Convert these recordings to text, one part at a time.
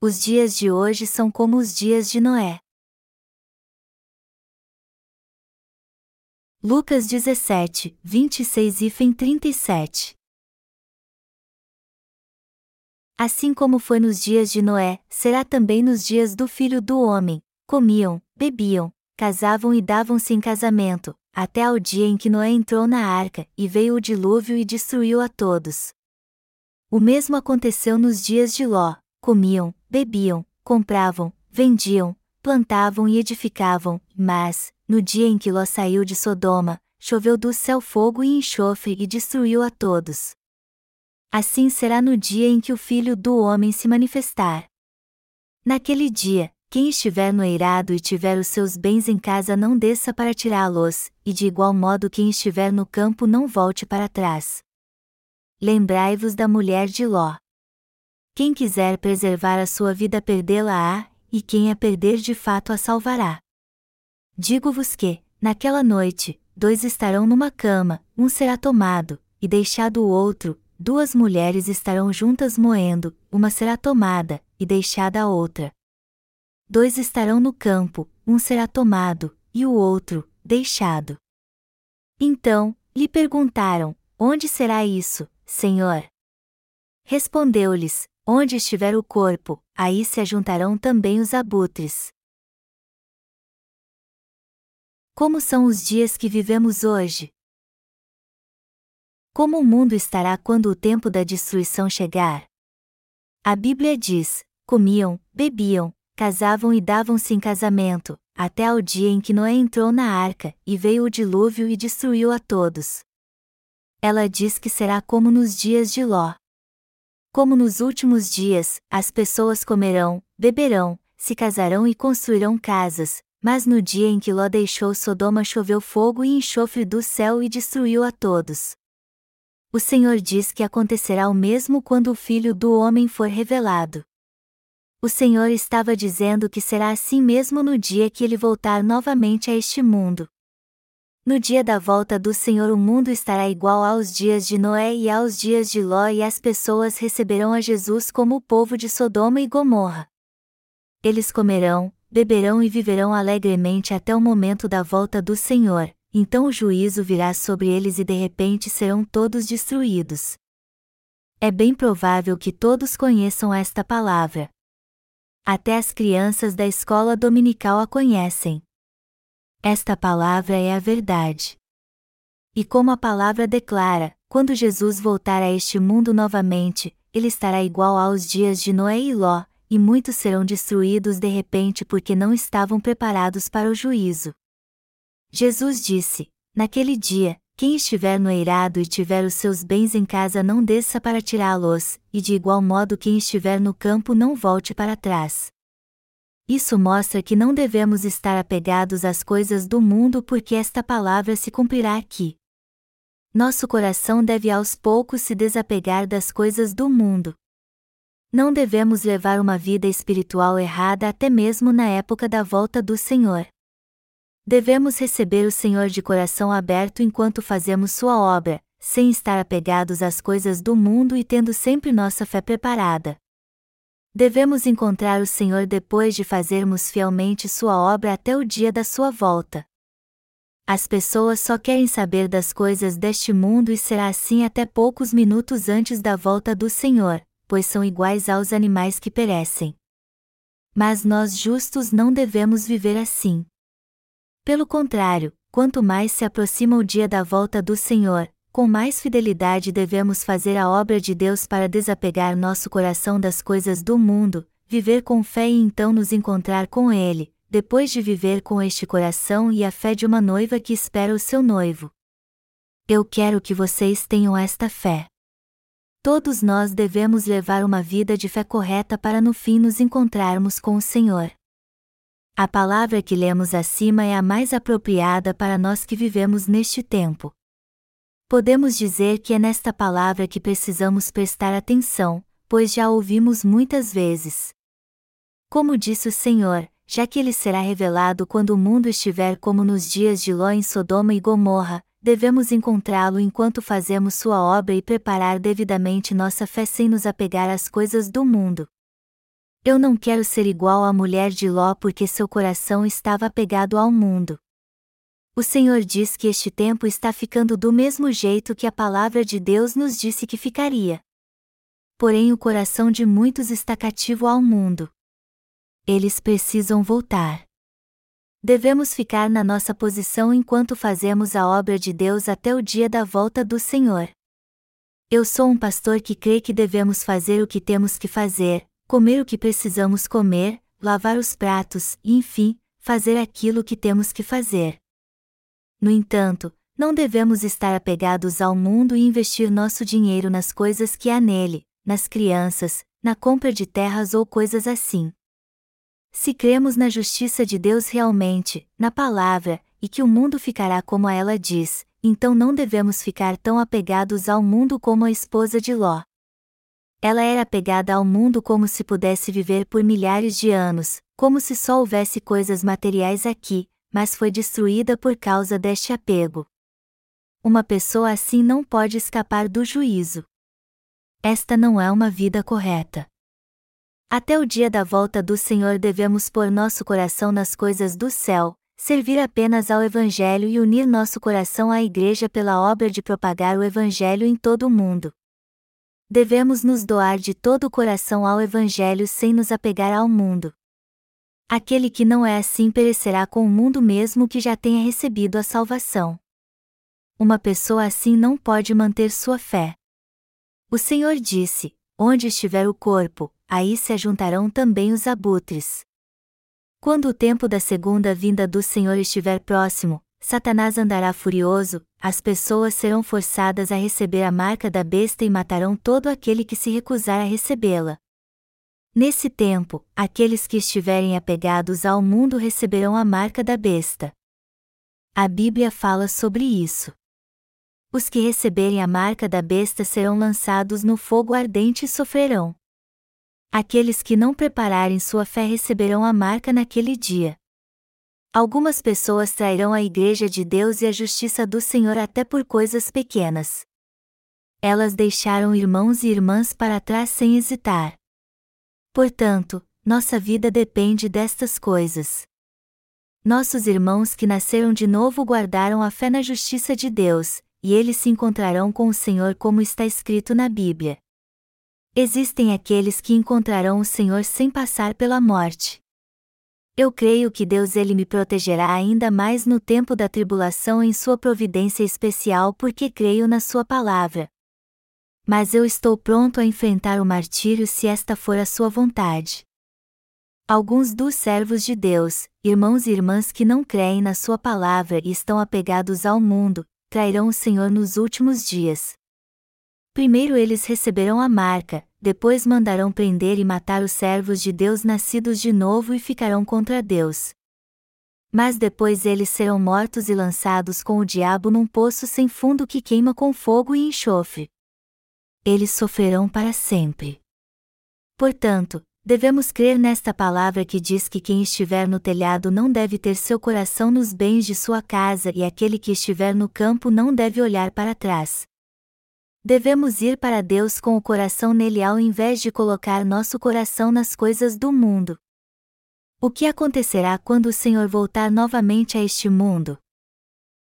Os dias de hoje são como os dias de Noé. Lucas 17, 26 e 37 Assim como foi nos dias de Noé, será também nos dias do filho do homem: comiam, bebiam, casavam e davam-se em casamento, até ao dia em que Noé entrou na arca, e veio o dilúvio e destruiu a todos. O mesmo aconteceu nos dias de Ló: comiam, bebiam, compravam, vendiam, plantavam e edificavam, mas, no dia em que Ló saiu de Sodoma, choveu do céu fogo e enxofre e destruiu a todos. Assim será no dia em que o Filho do Homem se manifestar. Naquele dia, quem estiver no eirado e tiver os seus bens em casa não desça para tirá-los, e de igual modo quem estiver no campo não volte para trás. Lembrai-vos da mulher de Ló. Quem quiser preservar a sua vida perdê-la-á, e quem a perder de fato a salvará. Digo-vos que, naquela noite, dois estarão numa cama, um será tomado, e deixado o outro, duas mulheres estarão juntas moendo, uma será tomada, e deixada a outra. Dois estarão no campo, um será tomado, e o outro, deixado. Então, lhe perguntaram: Onde será isso, Senhor? Respondeu-lhes: Onde estiver o corpo, aí se ajuntarão também os abutres. Como são os dias que vivemos hoje? Como o mundo estará quando o tempo da destruição chegar? A Bíblia diz: comiam, bebiam, casavam e davam-se em casamento, até ao dia em que Noé entrou na arca, e veio o dilúvio e destruiu a todos. Ela diz que será como nos dias de Ló. Como nos últimos dias, as pessoas comerão, beberão, se casarão e construirão casas, mas no dia em que Ló deixou Sodoma choveu fogo e enxofre do céu e destruiu a todos. O Senhor diz que acontecerá o mesmo quando o Filho do Homem for revelado. O Senhor estava dizendo que será assim mesmo no dia que ele voltar novamente a este mundo. No dia da volta do Senhor o mundo estará igual aos dias de Noé e aos dias de Ló e as pessoas receberão a Jesus como o povo de Sodoma e Gomorra. Eles comerão, beberão e viverão alegremente até o momento da volta do Senhor, então o juízo virá sobre eles e de repente serão todos destruídos. É bem provável que todos conheçam esta palavra. Até as crianças da escola dominical a conhecem. Esta palavra é a verdade. E como a palavra declara, quando Jesus voltar a este mundo novamente, ele estará igual aos dias de Noé e Ló, e muitos serão destruídos de repente porque não estavam preparados para o juízo. Jesus disse: Naquele dia, quem estiver no eirado e tiver os seus bens em casa não desça para tirá-los, e de igual modo quem estiver no campo não volte para trás. Isso mostra que não devemos estar apegados às coisas do mundo porque esta palavra se cumprirá aqui. Nosso coração deve aos poucos se desapegar das coisas do mundo. Não devemos levar uma vida espiritual errada até mesmo na época da volta do Senhor. Devemos receber o Senhor de coração aberto enquanto fazemos Sua obra, sem estar apegados às coisas do mundo e tendo sempre nossa fé preparada. Devemos encontrar o Senhor depois de fazermos fielmente Sua obra até o dia da Sua volta. As pessoas só querem saber das coisas deste mundo e será assim até poucos minutos antes da volta do Senhor, pois são iguais aos animais que perecem. Mas nós justos não devemos viver assim. Pelo contrário, quanto mais se aproxima o dia da volta do Senhor, com mais fidelidade devemos fazer a obra de Deus para desapegar nosso coração das coisas do mundo, viver com fé e então nos encontrar com Ele, depois de viver com este coração e a fé de uma noiva que espera o seu noivo. Eu quero que vocês tenham esta fé. Todos nós devemos levar uma vida de fé correta para no fim nos encontrarmos com o Senhor. A palavra que lemos acima é a mais apropriada para nós que vivemos neste tempo. Podemos dizer que é nesta palavra que precisamos prestar atenção, pois já a ouvimos muitas vezes. Como disse o Senhor, já que ele será revelado quando o mundo estiver como nos dias de Ló em Sodoma e Gomorra, devemos encontrá-lo enquanto fazemos sua obra e preparar devidamente nossa fé sem nos apegar às coisas do mundo. Eu não quero ser igual à mulher de Ló porque seu coração estava apegado ao mundo. O Senhor diz que este tempo está ficando do mesmo jeito que a palavra de Deus nos disse que ficaria. Porém, o coração de muitos está cativo ao mundo. Eles precisam voltar. Devemos ficar na nossa posição enquanto fazemos a obra de Deus até o dia da volta do Senhor. Eu sou um pastor que crê que devemos fazer o que temos que fazer, comer o que precisamos comer, lavar os pratos e, enfim, fazer aquilo que temos que fazer. No entanto, não devemos estar apegados ao mundo e investir nosso dinheiro nas coisas que há nele, nas crianças, na compra de terras ou coisas assim. Se cremos na justiça de Deus realmente, na palavra, e que o mundo ficará como ela diz, então não devemos ficar tão apegados ao mundo como a esposa de Ló. Ela era apegada ao mundo como se pudesse viver por milhares de anos, como se só houvesse coisas materiais aqui, mas foi destruída por causa deste apego. Uma pessoa assim não pode escapar do juízo. Esta não é uma vida correta. Até o dia da volta do Senhor devemos pôr nosso coração nas coisas do céu, servir apenas ao Evangelho e unir nosso coração à Igreja pela obra de propagar o Evangelho em todo o mundo. Devemos nos doar de todo o coração ao Evangelho sem nos apegar ao mundo. Aquele que não é assim perecerá com o mundo mesmo que já tenha recebido a salvação. Uma pessoa assim não pode manter sua fé. O Senhor disse: Onde estiver o corpo, aí se ajuntarão também os abutres. Quando o tempo da segunda vinda do Senhor estiver próximo, Satanás andará furioso, as pessoas serão forçadas a receber a marca da besta e matarão todo aquele que se recusar a recebê-la. Nesse tempo, aqueles que estiverem apegados ao mundo receberão a marca da besta. A Bíblia fala sobre isso. Os que receberem a marca da besta serão lançados no fogo ardente e sofrerão. Aqueles que não prepararem sua fé receberão a marca naquele dia. Algumas pessoas trairão a Igreja de Deus e a justiça do Senhor até por coisas pequenas. Elas deixaram irmãos e irmãs para trás sem hesitar. Portanto, nossa vida depende destas coisas. Nossos irmãos que nasceram de novo guardaram a fé na justiça de Deus, e eles se encontrarão com o Senhor como está escrito na Bíblia. Existem aqueles que encontrarão o Senhor sem passar pela morte. Eu creio que Deus ele me protegerá ainda mais no tempo da tribulação em sua providência especial porque creio na sua palavra. Mas eu estou pronto a enfrentar o martírio se esta for a sua vontade. Alguns dos servos de Deus, irmãos e irmãs que não creem na sua palavra e estão apegados ao mundo, trairão o Senhor nos últimos dias. Primeiro eles receberão a marca, depois mandarão prender e matar os servos de Deus nascidos de novo e ficarão contra Deus. Mas depois eles serão mortos e lançados com o diabo num poço sem fundo que queima com fogo e enxofre. Eles sofrerão para sempre. Portanto, devemos crer nesta palavra que diz que quem estiver no telhado não deve ter seu coração nos bens de sua casa e aquele que estiver no campo não deve olhar para trás. Devemos ir para Deus com o coração nele ao invés de colocar nosso coração nas coisas do mundo. O que acontecerá quando o Senhor voltar novamente a este mundo?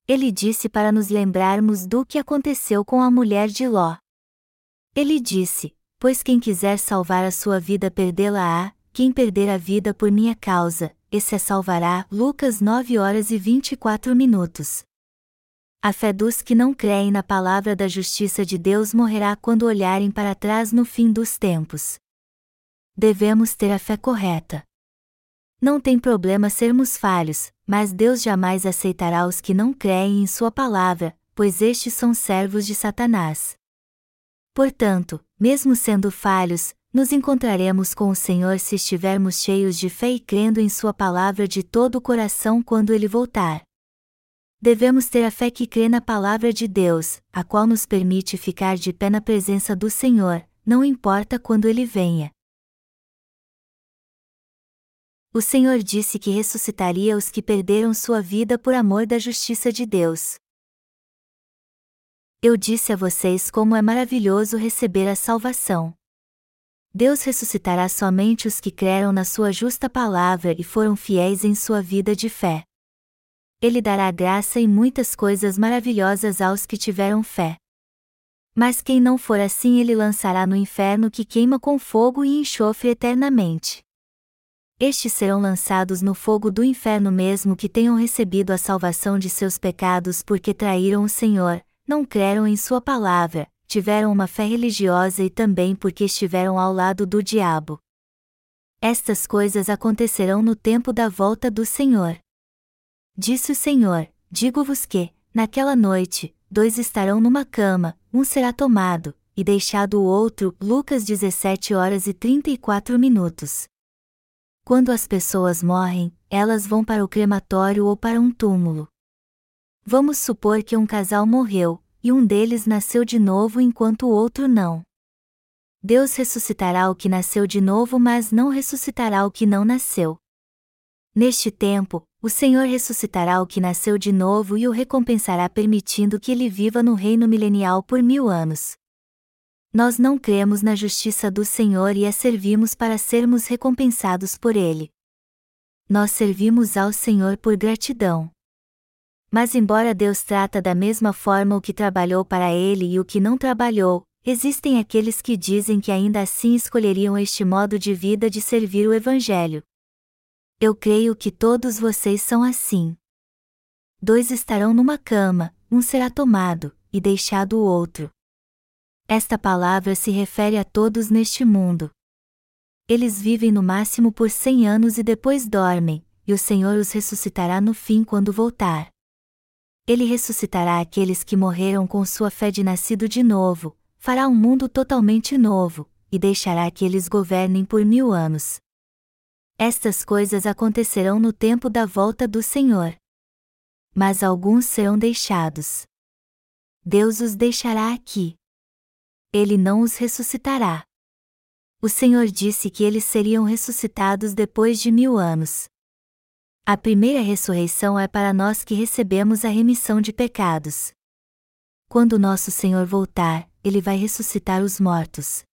Ele disse para nos lembrarmos do que aconteceu com a mulher de Ló. Ele disse: Pois quem quiser salvar a sua vida perdê-la-á, quem perder a vida por minha causa, esse a salvará. Lucas 9 horas e 24 minutos. A fé dos que não creem na palavra da justiça de Deus morrerá quando olharem para trás no fim dos tempos. Devemos ter a fé correta. Não tem problema sermos falhos, mas Deus jamais aceitará os que não creem em Sua palavra, pois estes são servos de Satanás. Portanto, mesmo sendo falhos, nos encontraremos com o Senhor se estivermos cheios de fé e crendo em Sua palavra de todo o coração quando Ele voltar. Devemos ter a fé que crê na palavra de Deus, a qual nos permite ficar de pé na presença do Senhor, não importa quando ele venha. O Senhor disse que ressuscitaria os que perderam sua vida por amor da justiça de Deus. Eu disse a vocês como é maravilhoso receber a salvação. Deus ressuscitará somente os que creram na sua justa palavra e foram fiéis em sua vida de fé. Ele dará graça e muitas coisas maravilhosas aos que tiveram fé. Mas quem não for assim, ele lançará no inferno que queima com fogo e enxofre eternamente. Estes serão lançados no fogo do inferno mesmo que tenham recebido a salvação de seus pecados porque traíram o Senhor, não creram em Sua palavra, tiveram uma fé religiosa e também porque estiveram ao lado do diabo. Estas coisas acontecerão no tempo da volta do Senhor. Disse o Senhor: Digo-vos que, naquela noite, dois estarão numa cama, um será tomado, e deixado o outro. Lucas 17 horas e 34 minutos. Quando as pessoas morrem, elas vão para o crematório ou para um túmulo. Vamos supor que um casal morreu, e um deles nasceu de novo enquanto o outro não. Deus ressuscitará o que nasceu de novo, mas não ressuscitará o que não nasceu. Neste tempo, o Senhor ressuscitará o que nasceu de novo e o recompensará permitindo que ele viva no reino milenial por mil anos. Nós não cremos na justiça do Senhor e a servimos para sermos recompensados por ele. Nós servimos ao Senhor por gratidão. Mas embora Deus trata da mesma forma o que trabalhou para ele e o que não trabalhou, existem aqueles que dizem que ainda assim escolheriam este modo de vida de servir o Evangelho. Eu creio que todos vocês são assim. Dois estarão numa cama, um será tomado, e deixado o outro. Esta palavra se refere a todos neste mundo. Eles vivem no máximo por cem anos e depois dormem, e o Senhor os ressuscitará no fim quando voltar. Ele ressuscitará aqueles que morreram com sua fé de nascido de novo, fará um mundo totalmente novo, e deixará que eles governem por mil anos. Estas coisas acontecerão no tempo da volta do Senhor. Mas alguns serão deixados. Deus os deixará aqui. Ele não os ressuscitará. O Senhor disse que eles seriam ressuscitados depois de mil anos. A primeira ressurreição é para nós que recebemos a remissão de pecados. Quando nosso Senhor voltar, ele vai ressuscitar os mortos.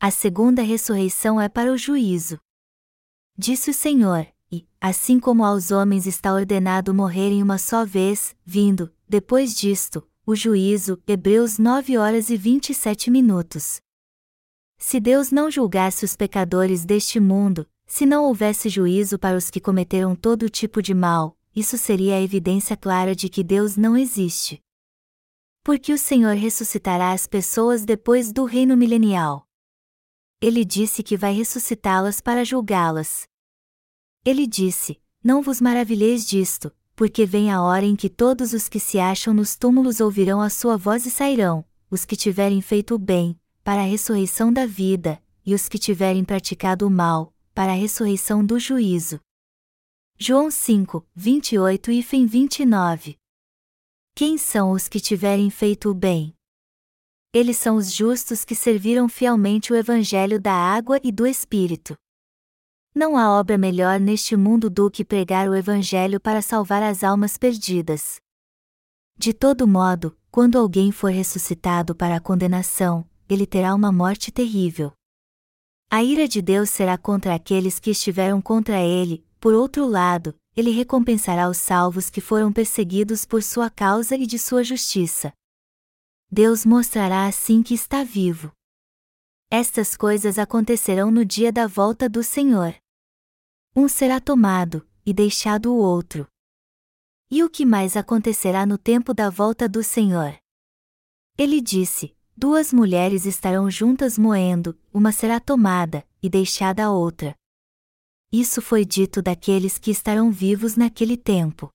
A segunda ressurreição é para o juízo. Disse o Senhor, e, assim como aos homens está ordenado morrerem uma só vez, vindo, depois disto, o juízo, Hebreus 9 horas e 27 minutos. Se Deus não julgasse os pecadores deste mundo, se não houvesse juízo para os que cometeram todo tipo de mal, isso seria a evidência clara de que Deus não existe. Porque o Senhor ressuscitará as pessoas depois do reino milenial. Ele disse que vai ressuscitá-las para julgá-las. Ele disse: Não vos maravilheis disto, porque vem a hora em que todos os que se acham nos túmulos ouvirão a sua voz e sairão, os que tiverem feito o bem, para a ressurreição da vida, e os que tiverem praticado o mal, para a ressurreição do juízo. João 5, 28 e fim 29. Quem são os que tiverem feito o bem? Eles são os justos que serviram fielmente o Evangelho da água e do Espírito. Não há obra melhor neste mundo do que pregar o Evangelho para salvar as almas perdidas. De todo modo, quando alguém for ressuscitado para a condenação, ele terá uma morte terrível. A ira de Deus será contra aqueles que estiveram contra ele, por outro lado, ele recompensará os salvos que foram perseguidos por sua causa e de sua justiça. Deus mostrará assim que está vivo. Estas coisas acontecerão no dia da volta do Senhor. Um será tomado, e deixado o outro. E o que mais acontecerá no tempo da volta do Senhor? Ele disse: Duas mulheres estarão juntas moendo, uma será tomada, e deixada a outra. Isso foi dito daqueles que estarão vivos naquele tempo.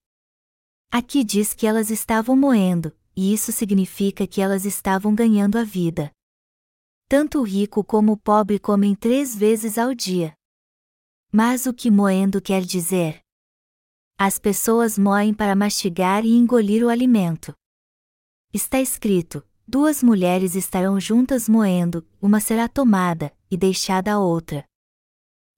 Aqui diz que elas estavam moendo, e isso significa que elas estavam ganhando a vida. Tanto o rico como o pobre comem três vezes ao dia. Mas o que moendo quer dizer? As pessoas moem para mastigar e engolir o alimento. Está escrito: duas mulheres estarão juntas moendo, uma será tomada, e deixada a outra.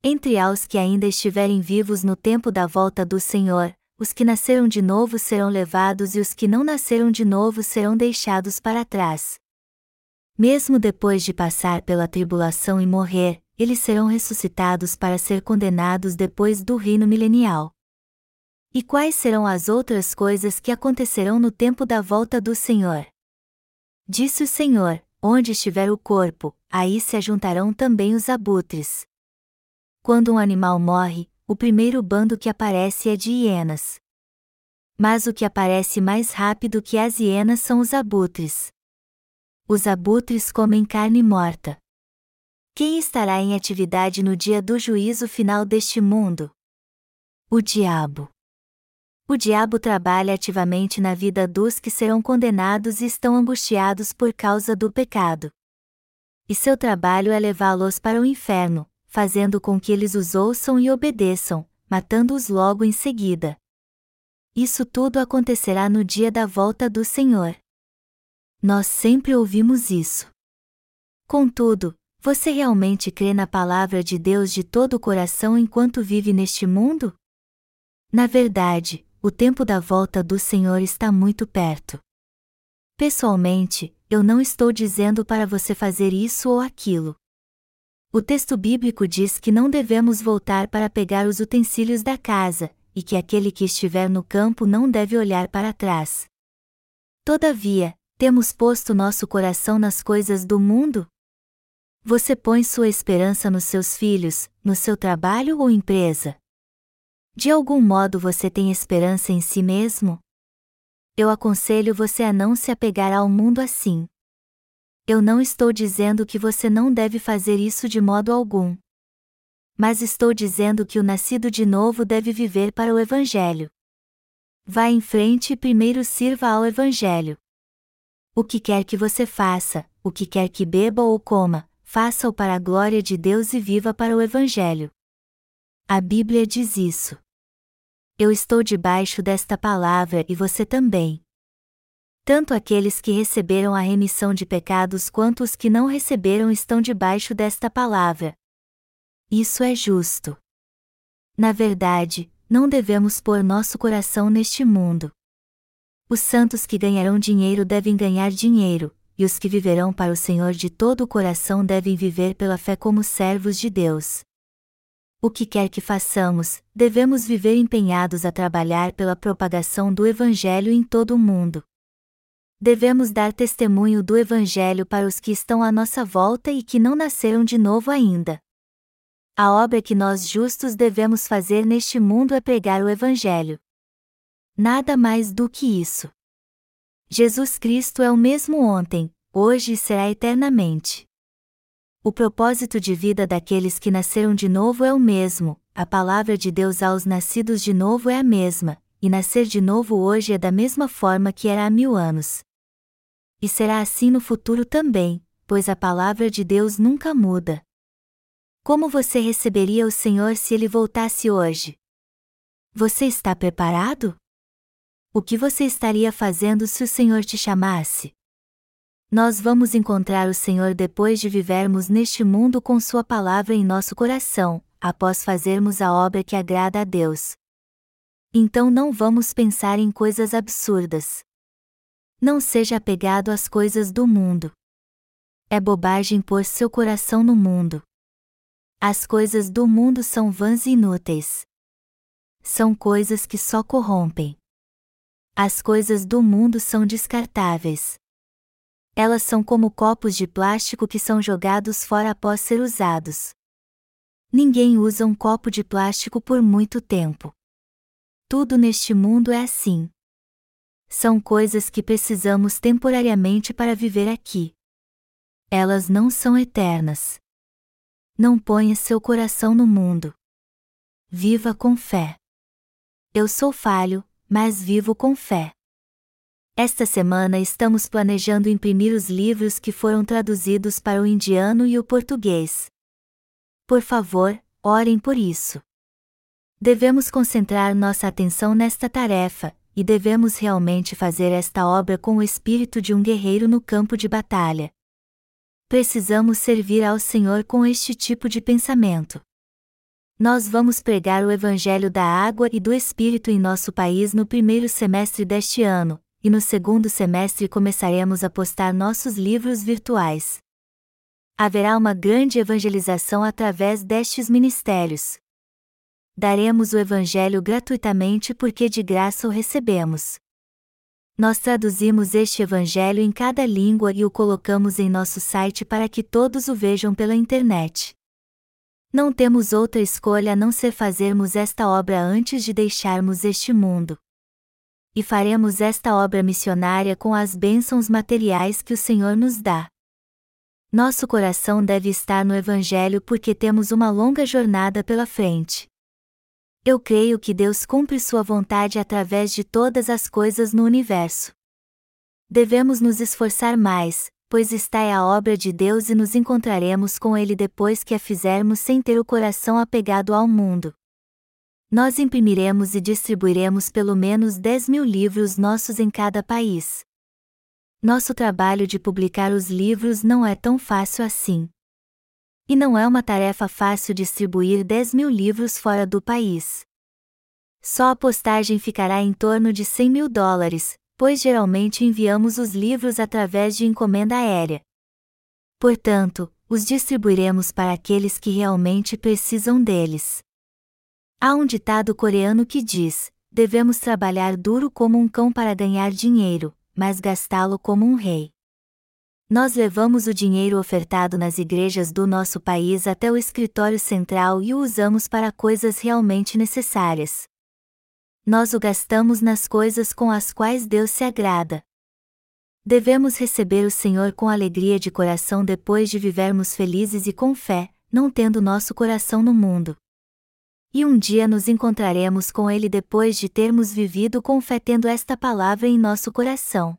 Entre aos que ainda estiverem vivos no tempo da volta do Senhor, os que nasceram de novo serão levados e os que não nasceram de novo serão deixados para trás. Mesmo depois de passar pela tribulação e morrer, eles serão ressuscitados para ser condenados depois do reino milenial. E quais serão as outras coisas que acontecerão no tempo da volta do Senhor? Disse o Senhor: Onde estiver o corpo, aí se ajuntarão também os abutres. Quando um animal morre, o primeiro bando que aparece é de hienas. Mas o que aparece mais rápido que as hienas são os abutres. Os abutres comem carne morta. Quem estará em atividade no dia do juízo final deste mundo? O diabo. O diabo trabalha ativamente na vida dos que serão condenados e estão angustiados por causa do pecado. E seu trabalho é levá-los para o inferno, fazendo com que eles os ouçam e obedeçam, matando-os logo em seguida. Isso tudo acontecerá no dia da volta do Senhor. Nós sempre ouvimos isso. Contudo, você realmente crê na palavra de Deus de todo o coração enquanto vive neste mundo? Na verdade, o tempo da volta do Senhor está muito perto. Pessoalmente, eu não estou dizendo para você fazer isso ou aquilo. O texto bíblico diz que não devemos voltar para pegar os utensílios da casa, e que aquele que estiver no campo não deve olhar para trás. Todavia, temos posto nosso coração nas coisas do mundo? Você põe sua esperança nos seus filhos, no seu trabalho ou empresa? De algum modo você tem esperança em si mesmo? Eu aconselho você a não se apegar ao mundo assim. Eu não estou dizendo que você não deve fazer isso de modo algum. Mas estou dizendo que o nascido de novo deve viver para o Evangelho. Vá em frente e primeiro sirva ao Evangelho. O que quer que você faça, o que quer que beba ou coma, faça-o para a glória de Deus e viva para o Evangelho. A Bíblia diz isso. Eu estou debaixo desta palavra e você também. Tanto aqueles que receberam a remissão de pecados quanto os que não receberam estão debaixo desta palavra. Isso é justo. Na verdade, não devemos pôr nosso coração neste mundo. Os santos que ganharão dinheiro devem ganhar dinheiro, e os que viverão para o Senhor de todo o coração devem viver pela fé como servos de Deus o que quer que façamos, devemos viver empenhados a trabalhar pela propagação do Evangelho em todo o mundo. Devemos dar testemunho do Evangelho para os que estão à nossa volta e que não nasceram de novo ainda. A obra que nós justos devemos fazer neste mundo é pregar o Evangelho. Nada mais do que isso. Jesus Cristo é o mesmo ontem, hoje e será eternamente. O propósito de vida daqueles que nasceram de novo é o mesmo, a palavra de Deus aos nascidos de novo é a mesma, e nascer de novo hoje é da mesma forma que era há mil anos. E será assim no futuro também, pois a palavra de Deus nunca muda. Como você receberia o Senhor se ele voltasse hoje? Você está preparado? O que você estaria fazendo se o Senhor te chamasse? Nós vamos encontrar o Senhor depois de vivermos neste mundo com Sua palavra em nosso coração, após fazermos a obra que agrada a Deus. Então não vamos pensar em coisas absurdas. Não seja apegado às coisas do mundo. É bobagem pôr seu coração no mundo. As coisas do mundo são vãs e inúteis. São coisas que só corrompem. As coisas do mundo são descartáveis. Elas são como copos de plástico que são jogados fora após ser usados. Ninguém usa um copo de plástico por muito tempo. Tudo neste mundo é assim. São coisas que precisamos temporariamente para viver aqui. Elas não são eternas. Não ponha seu coração no mundo. Viva com fé. Eu sou falho, mas vivo com fé. Esta semana estamos planejando imprimir os livros que foram traduzidos para o indiano e o português. Por favor, orem por isso. Devemos concentrar nossa atenção nesta tarefa, e devemos realmente fazer esta obra com o espírito de um guerreiro no campo de batalha. Precisamos servir ao Senhor com este tipo de pensamento. Nós vamos pregar o Evangelho da água e do Espírito em nosso país no primeiro semestre deste ano, e no segundo semestre começaremos a postar nossos livros virtuais. Haverá uma grande evangelização através destes ministérios. Daremos o Evangelho gratuitamente porque de graça o recebemos. Nós traduzimos este Evangelho em cada língua e o colocamos em nosso site para que todos o vejam pela internet. Não temos outra escolha a não ser fazermos esta obra antes de deixarmos este mundo. E faremos esta obra missionária com as bênçãos materiais que o Senhor nos dá. Nosso coração deve estar no Evangelho porque temos uma longa jornada pela frente. Eu creio que Deus cumpre Sua vontade através de todas as coisas no universo. Devemos nos esforçar mais, pois está é a obra de Deus e nos encontraremos com Ele depois que a fizermos sem ter o coração apegado ao mundo. Nós imprimiremos e distribuiremos pelo menos 10 mil livros nossos em cada país. Nosso trabalho de publicar os livros não é tão fácil assim. E não é uma tarefa fácil distribuir 10 mil livros fora do país. Só a postagem ficará em torno de 100 mil dólares, pois geralmente enviamos os livros através de encomenda aérea. Portanto, os distribuiremos para aqueles que realmente precisam deles. Há um ditado coreano que diz: devemos trabalhar duro como um cão para ganhar dinheiro, mas gastá-lo como um rei. Nós levamos o dinheiro ofertado nas igrejas do nosso país até o escritório central e o usamos para coisas realmente necessárias nós o gastamos nas coisas com as quais Deus se agrada. Devemos receber o Senhor com alegria de coração depois de vivermos felizes e com fé, não tendo nosso coração no mundo. E um dia nos encontraremos com Ele depois de termos vivido com fé tendo esta palavra em nosso coração.